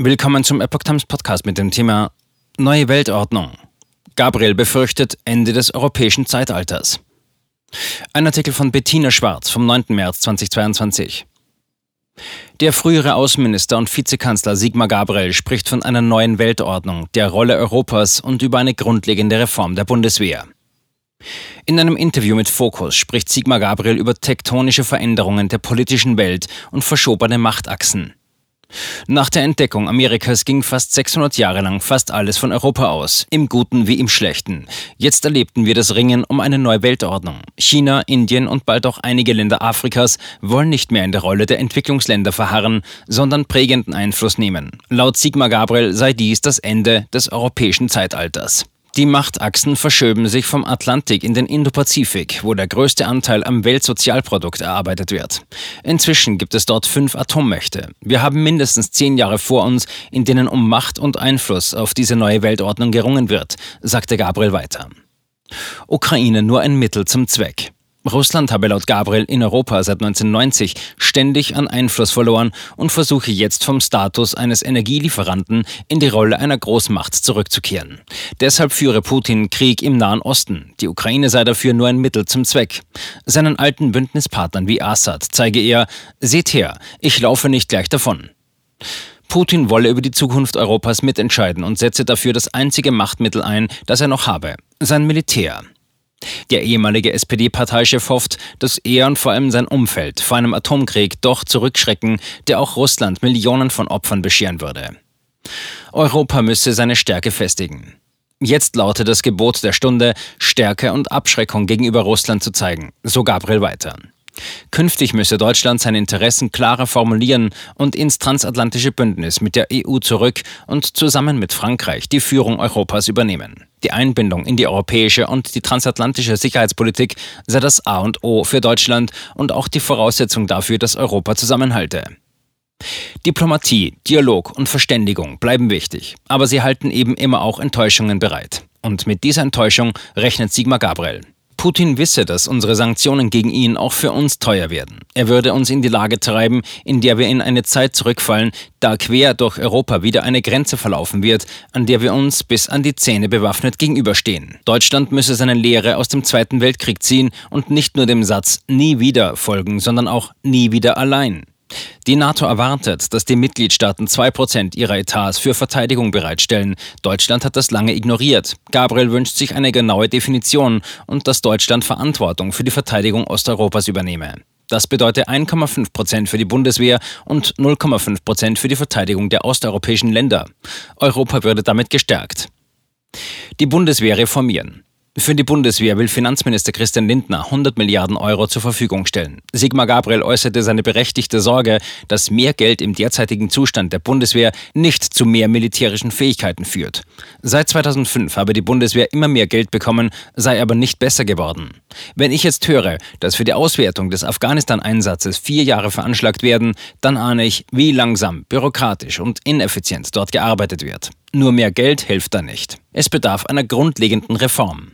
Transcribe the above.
Willkommen zum Epoch Times Podcast mit dem Thema Neue Weltordnung. Gabriel befürchtet Ende des europäischen Zeitalters. Ein Artikel von Bettina Schwarz vom 9. März 2022. Der frühere Außenminister und Vizekanzler Sigmar Gabriel spricht von einer neuen Weltordnung, der Rolle Europas und über eine grundlegende Reform der Bundeswehr. In einem Interview mit Focus spricht Sigmar Gabriel über tektonische Veränderungen der politischen Welt und verschobene Machtachsen. Nach der Entdeckung Amerikas ging fast 600 Jahre lang fast alles von Europa aus, im Guten wie im Schlechten. Jetzt erlebten wir das Ringen um eine neue Weltordnung. China, Indien und bald auch einige Länder Afrikas wollen nicht mehr in der Rolle der Entwicklungsländer verharren, sondern prägenden Einfluss nehmen. Laut Sigmar Gabriel sei dies das Ende des europäischen Zeitalters. Die Machtachsen verschöben sich vom Atlantik in den Indopazifik, wo der größte Anteil am Weltsozialprodukt erarbeitet wird. Inzwischen gibt es dort fünf Atommächte. Wir haben mindestens zehn Jahre vor uns, in denen um Macht und Einfluss auf diese neue Weltordnung gerungen wird, sagte Gabriel weiter. Ukraine nur ein Mittel zum Zweck. Russland habe laut Gabriel in Europa seit 1990 ständig an Einfluss verloren und versuche jetzt vom Status eines Energielieferanten in die Rolle einer Großmacht zurückzukehren. Deshalb führe Putin Krieg im Nahen Osten. Die Ukraine sei dafür nur ein Mittel zum Zweck. Seinen alten Bündnispartnern wie Assad zeige er, seht her, ich laufe nicht gleich davon. Putin wolle über die Zukunft Europas mitentscheiden und setze dafür das einzige Machtmittel ein, das er noch habe, sein Militär. Der ehemalige SPD-Parteichef hofft, dass er und vor allem sein Umfeld vor einem Atomkrieg doch zurückschrecken, der auch Russland Millionen von Opfern bescheren würde. Europa müsse seine Stärke festigen. Jetzt lautet das Gebot der Stunde, Stärke und Abschreckung gegenüber Russland zu zeigen, so Gabriel weiter. Künftig müsse Deutschland seine Interessen klarer formulieren und ins transatlantische Bündnis mit der EU zurück und zusammen mit Frankreich die Führung Europas übernehmen. Die Einbindung in die europäische und die transatlantische Sicherheitspolitik sei das A und O für Deutschland und auch die Voraussetzung dafür, dass Europa zusammenhalte. Diplomatie, Dialog und Verständigung bleiben wichtig, aber sie halten eben immer auch Enttäuschungen bereit. Und mit dieser Enttäuschung rechnet Sigmar Gabriel. Putin wisse, dass unsere Sanktionen gegen ihn auch für uns teuer werden. Er würde uns in die Lage treiben, in der wir in eine Zeit zurückfallen, da quer durch Europa wieder eine Grenze verlaufen wird, an der wir uns bis an die Zähne bewaffnet gegenüberstehen. Deutschland müsse seine Lehre aus dem Zweiten Weltkrieg ziehen und nicht nur dem Satz nie wieder folgen, sondern auch nie wieder allein. Die NATO erwartet, dass die Mitgliedstaaten 2% ihrer Etats für Verteidigung bereitstellen. Deutschland hat das lange ignoriert. Gabriel wünscht sich eine genaue Definition und dass Deutschland Verantwortung für die Verteidigung Osteuropas übernehme. Das bedeutet 1,5 Prozent für die Bundeswehr und 0,5 Prozent für die Verteidigung der osteuropäischen Länder. Europa würde damit gestärkt. Die Bundeswehr reformieren. Für die Bundeswehr will Finanzminister Christian Lindner 100 Milliarden Euro zur Verfügung stellen. Sigmar Gabriel äußerte seine berechtigte Sorge, dass mehr Geld im derzeitigen Zustand der Bundeswehr nicht zu mehr militärischen Fähigkeiten führt. Seit 2005 habe die Bundeswehr immer mehr Geld bekommen, sei aber nicht besser geworden. Wenn ich jetzt höre, dass für die Auswertung des Afghanistan-Einsatzes vier Jahre veranschlagt werden, dann ahne ich, wie langsam, bürokratisch und ineffizient dort gearbeitet wird. Nur mehr Geld hilft da nicht. Es bedarf einer grundlegenden Reform.